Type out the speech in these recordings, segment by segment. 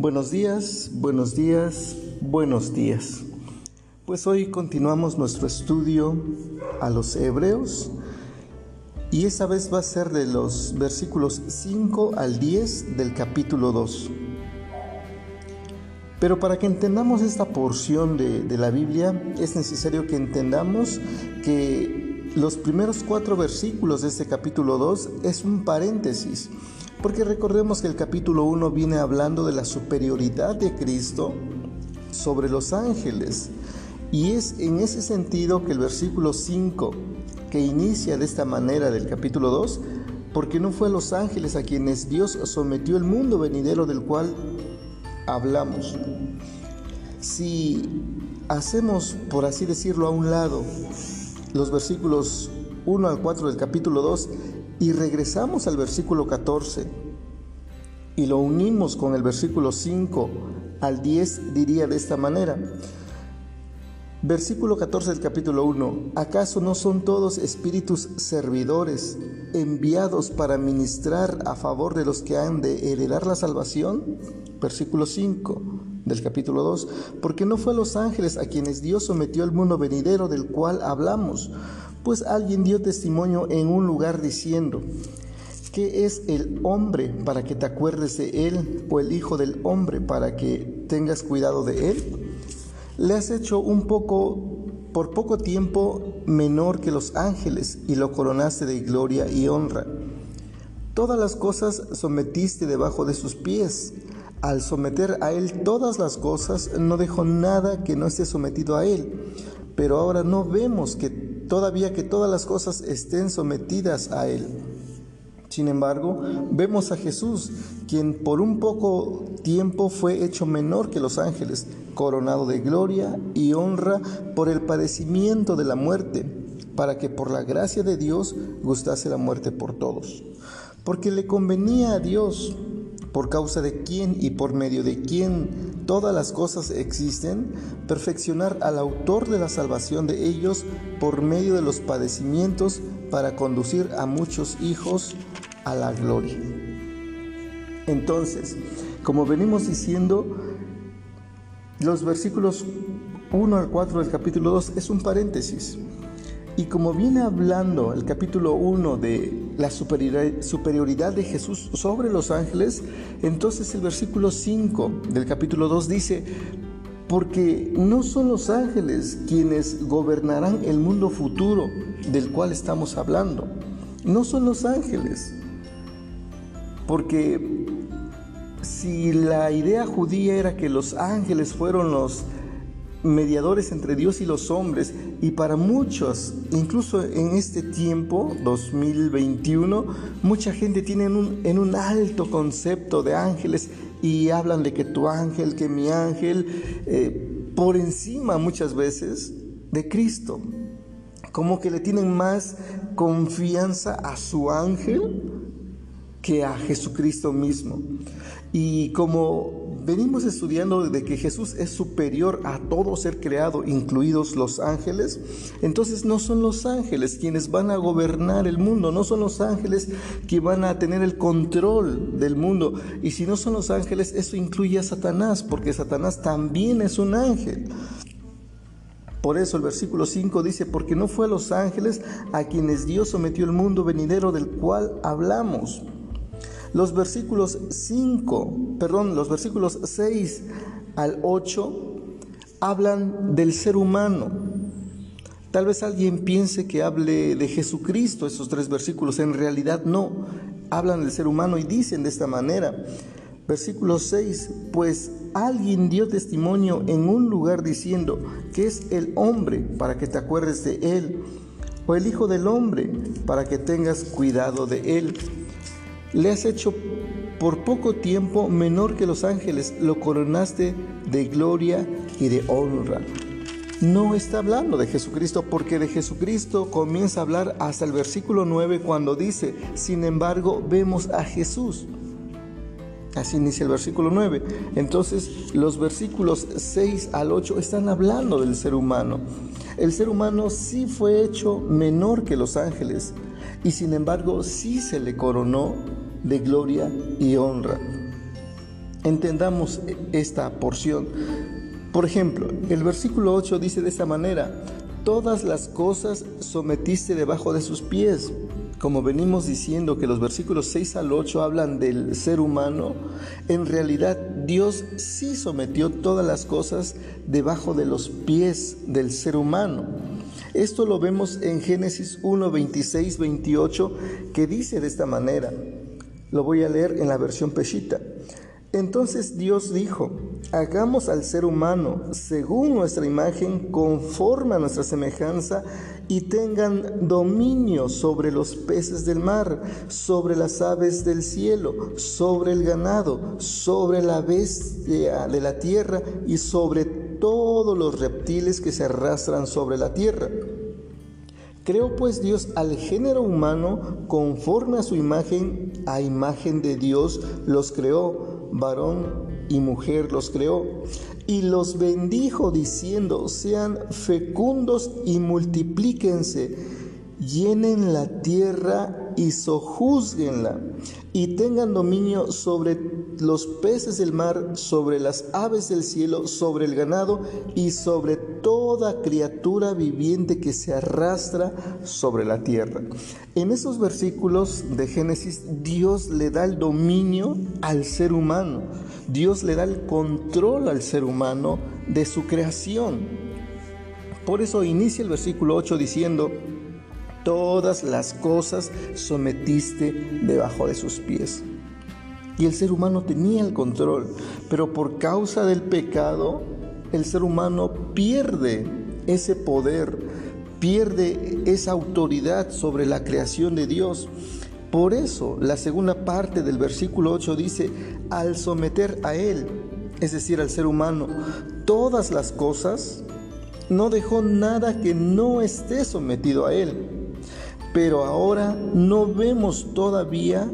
Buenos días, buenos días, buenos días. Pues hoy continuamos nuestro estudio a los hebreos y esta vez va a ser de los versículos 5 al 10 del capítulo 2. Pero para que entendamos esta porción de, la Biblia es necesario que entendamos que los primeros cuatro versículos de este capítulo 2 es un paréntesis porque recordemos que el capítulo 1 viene hablando de la superioridad de Cristo sobre los ángeles. Y es en ese sentido que el versículo 5, que inicia de esta manera del capítulo 2, porque no fue a los ángeles a quienes Dios sometió el mundo venidero del cual hablamos. Si hacemos, por así decirlo, a un lado los versículos 1 al 4 del capítulo 2, y regresamos al versículo 14 y lo unimos con el versículo 5 al 10, diría de esta manera. Versículo 14 del capítulo 1. ¿Acaso no son todos espíritus servidores enviados para ministrar a favor de los que han de heredar la salvación? Versículo 5 del capítulo 2. Porque no fue a los ángeles a quienes Dios sometió al mundo venidero del cual hablamos, pues alguien dio testimonio en un lugar diciendo, ¿qué es el hombre para que te acuerdes de él o el hijo del hombre para que tengas cuidado de él? Le has hecho un poco, por poco tiempo, menor que los ángeles y lo coronaste de gloria y honra. Todas las cosas sometiste debajo de sus pies. Al someter a Él todas las cosas, no dejó nada que no esté sometido a Él. Pero ahora no vemos que todavía que todas las cosas estén sometidas a Él. Sin embargo, vemos a Jesús, quien por un poco tiempo fue hecho menor que los ángeles, coronado de gloria y honra por el padecimiento de la muerte, para que por la gracia de Dios gustase la muerte por todos. Porque le convenía a Dios por causa de quién y por medio de quién todas las cosas existen, perfeccionar al autor de la salvación de ellos por medio de los padecimientos para conducir a muchos hijos a la gloria. Entonces, como venimos diciendo, los versículos 1 al 4 del capítulo 2 es un paréntesis. Y como viene hablando el capítulo 1 de la superioridad de Jesús sobre los ángeles, entonces el versículo 5 del capítulo 2 dice, porque no son los ángeles quienes gobernarán el mundo futuro del cual estamos hablando. No son los ángeles. Porque si la idea judía era que los ángeles fueron los mediadores entre Dios y los hombres y para muchos, incluso en este tiempo, 2021, mucha gente tiene en un, en un alto concepto de ángeles y hablan de que tu ángel, que mi ángel, eh, por encima muchas veces de Cristo. Como que le tienen más confianza a su ángel que a Jesucristo mismo. Y como venimos estudiando de que Jesús es superior a todo ser creado, incluidos los ángeles, entonces no son los ángeles quienes van a gobernar el mundo, no son los ángeles que van a tener el control del mundo. Y si no son los ángeles, eso incluye a Satanás, porque Satanás también es un ángel. Por eso el versículo 5 dice, porque no fue a los ángeles a quienes Dios sometió el mundo venidero del cual hablamos. Los versículos 5, perdón, los versículos 6 al 8 hablan del ser humano. Tal vez alguien piense que hable de Jesucristo esos tres versículos, en realidad no, hablan del ser humano y dicen de esta manera. Versículo 6, pues alguien dio testimonio en un lugar diciendo que es el hombre para que te acuerdes de él, o el Hijo del Hombre para que tengas cuidado de él. Le has hecho por poco tiempo menor que los ángeles, lo coronaste de gloria y de honra. No está hablando de Jesucristo porque de Jesucristo comienza a hablar hasta el versículo 9 cuando dice, sin embargo, vemos a Jesús. Así inicia el versículo 9. Entonces los versículos 6 al 8 están hablando del ser humano. El ser humano sí fue hecho menor que los ángeles y sin embargo sí se le coronó de gloria y honra. Entendamos esta porción. Por ejemplo, el versículo 8 dice de esta manera, todas las cosas sometiste debajo de sus pies. Como venimos diciendo que los versículos 6 al 8 hablan del ser humano, en realidad Dios sí sometió todas las cosas debajo de los pies del ser humano. Esto lo vemos en Génesis 1, 26, 28, que dice de esta manera. Lo voy a leer en la versión Peshita. Entonces Dios dijo, hagamos al ser humano según nuestra imagen, conforme a nuestra semejanza, y tengan dominio sobre los peces del mar, sobre las aves del cielo, sobre el ganado, sobre la bestia de la tierra y sobre todos los reptiles que se arrastran sobre la tierra. Creó pues Dios al género humano conforme a su imagen, a imagen de Dios los creó varón y mujer los creó, y los bendijo diciendo, sean fecundos y multiplíquense, llenen la tierra y sojuzguenla, y tengan dominio sobre los peces del mar, sobre las aves del cielo, sobre el ganado y sobre toda criatura viviente que se arrastra sobre la tierra. En esos versículos de Génesis, Dios le da el dominio al ser humano, Dios le da el control al ser humano de su creación. Por eso inicia el versículo 8 diciendo, todas las cosas sometiste debajo de sus pies. Y el ser humano tenía el control, pero por causa del pecado, el ser humano pierde ese poder, pierde esa autoridad sobre la creación de Dios. Por eso la segunda parte del versículo 8 dice, al someter a Él, es decir, al ser humano, todas las cosas, no dejó nada que no esté sometido a Él. Pero ahora no vemos todavía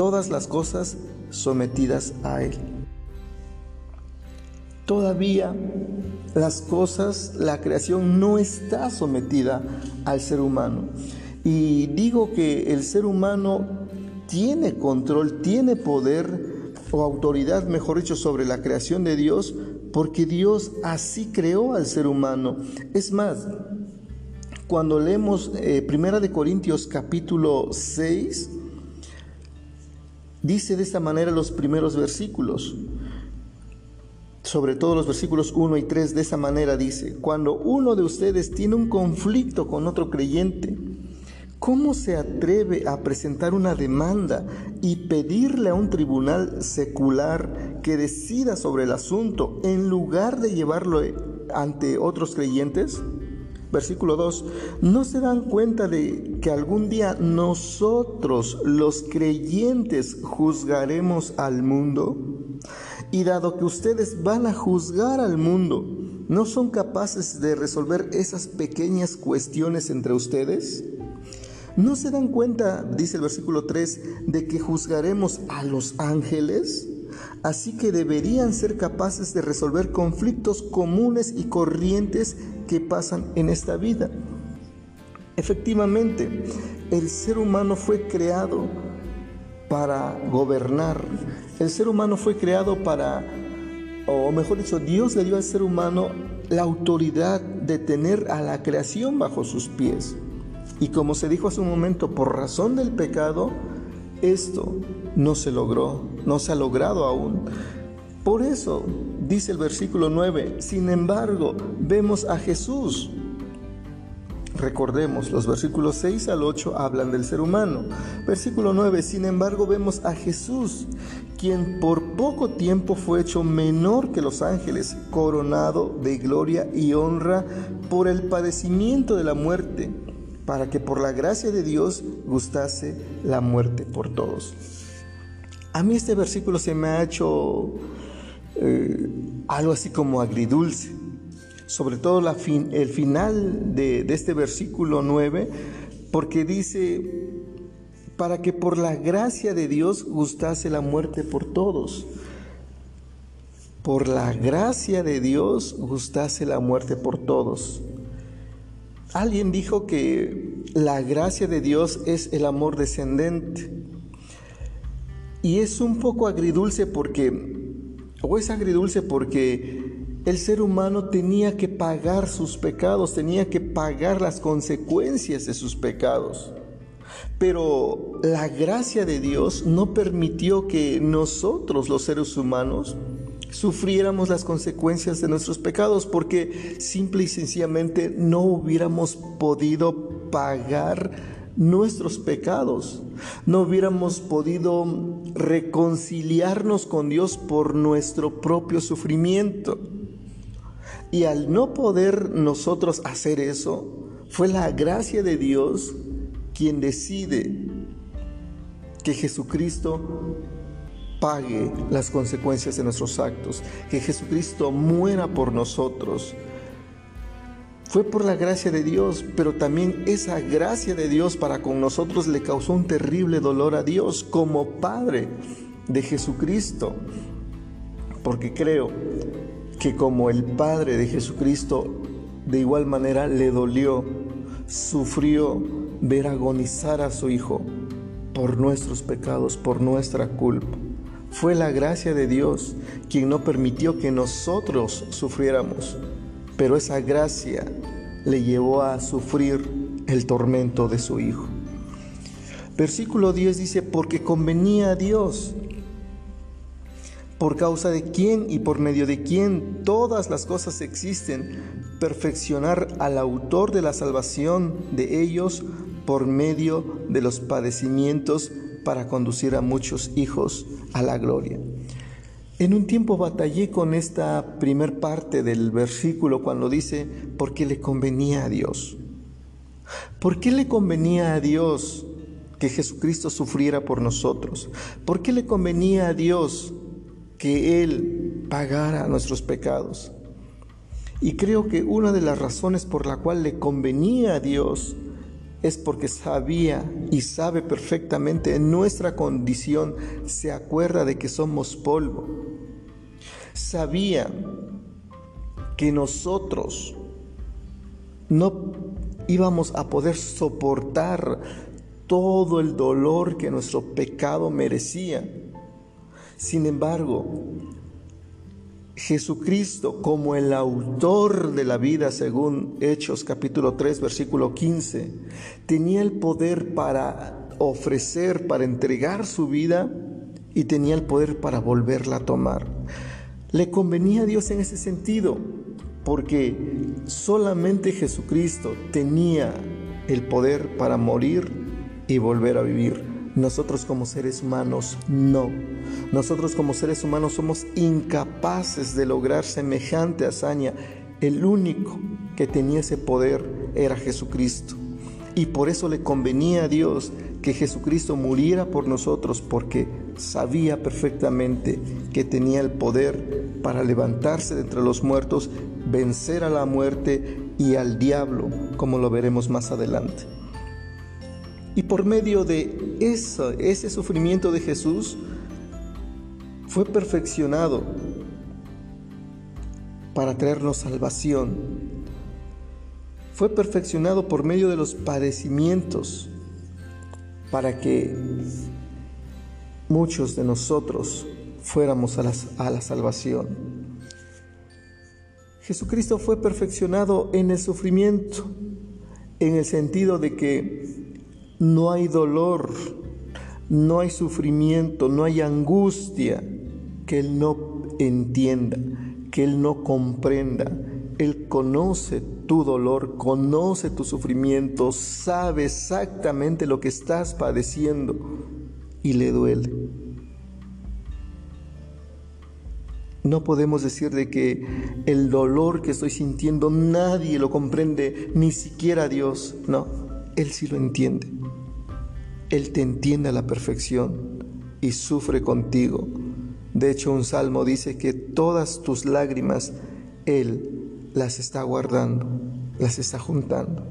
todas las cosas sometidas a Él. Todavía las cosas, la creación no está sometida al ser humano. Y digo que el ser humano tiene control, tiene poder o autoridad, mejor dicho, sobre la creación de Dios, porque Dios así creó al ser humano. Es más, cuando leemos eh, Primera de Corintios capítulo 6, Dice de esta manera los primeros versículos, sobre todo los versículos 1 y 3, de esa manera dice, cuando uno de ustedes tiene un conflicto con otro creyente, ¿cómo se atreve a presentar una demanda y pedirle a un tribunal secular que decida sobre el asunto en lugar de llevarlo ante otros creyentes? Versículo 2, ¿no se dan cuenta de que algún día nosotros los creyentes juzgaremos al mundo? Y dado que ustedes van a juzgar al mundo, ¿no son capaces de resolver esas pequeñas cuestiones entre ustedes? ¿No se dan cuenta, dice el versículo 3, de que juzgaremos a los ángeles? Así que deberían ser capaces de resolver conflictos comunes y corrientes que pasan en esta vida. Efectivamente, el ser humano fue creado para gobernar. El ser humano fue creado para, o mejor dicho, Dios le dio al ser humano la autoridad de tener a la creación bajo sus pies. Y como se dijo hace un momento, por razón del pecado, esto no se logró, no se ha logrado aún. Por eso dice el versículo 9, sin embargo, vemos a Jesús. Recordemos, los versículos 6 al 8 hablan del ser humano. Versículo 9, sin embargo, vemos a Jesús, quien por poco tiempo fue hecho menor que los ángeles, coronado de gloria y honra por el padecimiento de la muerte para que por la gracia de Dios gustase la muerte por todos. A mí este versículo se me ha hecho eh, algo así como agridulce, sobre todo el final de, de este versículo 9, porque dice, para que por la gracia de Dios gustase la muerte por todos. Por la gracia de Dios gustase la muerte por todos. Alguien dijo que la gracia de Dios es el amor descendente. Y es un poco agridulce porque, o es agridulce porque el ser humano tenía que pagar sus pecados, tenía que pagar las consecuencias de sus pecados. Pero la gracia de Dios no permitió que nosotros, los seres humanos, sufriéramos las consecuencias de nuestros pecados porque simple y sencillamente no hubiéramos podido pagar nuestros pecados, no hubiéramos podido reconciliarnos con Dios por nuestro propio sufrimiento. Y al no poder nosotros hacer eso, fue la gracia de Dios quien decide que Jesucristo pague las consecuencias de nuestros actos, que Jesucristo muera por nosotros. Fue por la gracia de Dios, pero también esa gracia de Dios para con nosotros le causó un terrible dolor a Dios como Padre de Jesucristo. Porque creo que como el Padre de Jesucristo, de igual manera le dolió, sufrió ver agonizar a su Hijo por nuestros pecados, por nuestra culpa. Fue la gracia de Dios quien no permitió que nosotros sufriéramos, pero esa gracia le llevó a sufrir el tormento de su Hijo. Versículo 10 dice, porque convenía a Dios por causa de quién y por medio de quién todas las cosas existen, perfeccionar al autor de la salvación de ellos por medio de los padecimientos para conducir a muchos hijos a la gloria. En un tiempo batallé con esta primer parte del versículo cuando dice, porque le convenía a Dios. ¿Por qué le convenía a Dios que Jesucristo sufriera por nosotros? ¿Por qué le convenía a Dios que Él pagara nuestros pecados. Y creo que una de las razones por la cual le convenía a Dios es porque sabía y sabe perfectamente en nuestra condición, se acuerda de que somos polvo. Sabía que nosotros no íbamos a poder soportar todo el dolor que nuestro pecado merecía. Sin embargo, Jesucristo como el autor de la vida, según Hechos capítulo 3, versículo 15, tenía el poder para ofrecer, para entregar su vida y tenía el poder para volverla a tomar. Le convenía a Dios en ese sentido, porque solamente Jesucristo tenía el poder para morir y volver a vivir. Nosotros como seres humanos no. Nosotros como seres humanos somos incapaces de lograr semejante hazaña. El único que tenía ese poder era Jesucristo. Y por eso le convenía a Dios que Jesucristo muriera por nosotros porque sabía perfectamente que tenía el poder para levantarse de entre los muertos, vencer a la muerte y al diablo, como lo veremos más adelante. Y por medio de ese sufrimiento de Jesús, fue perfeccionado para traernos salvación. Fue perfeccionado por medio de los padecimientos para que muchos de nosotros fuéramos a a la salvación. Jesucristo fue perfeccionado en el sufrimiento, en el sentido de que no hay dolor, no hay sufrimiento, no hay angustia que Él no entienda, que Él no comprenda. Él conoce tu dolor, conoce tu sufrimiento, sabe exactamente lo que estás padeciendo y le duele. No podemos decir de que el dolor que estoy sintiendo nadie lo comprende, ni siquiera Dios. No, Él sí lo entiende. Él te entiende a la perfección y sufre contigo. De hecho, un salmo dice que todas tus lágrimas Él las está guardando, las está juntando.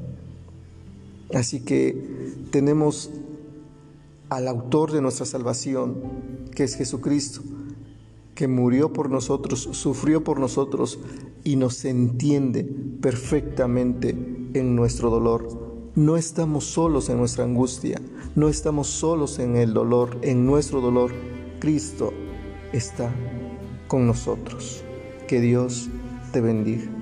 Así que tenemos al autor de nuestra salvación, que es Jesucristo, que murió por nosotros, sufrió por nosotros y nos entiende perfectamente en nuestro dolor. No estamos solos en nuestra angustia, no estamos solos en el dolor, en nuestro dolor. Cristo está con nosotros. Que Dios te bendiga.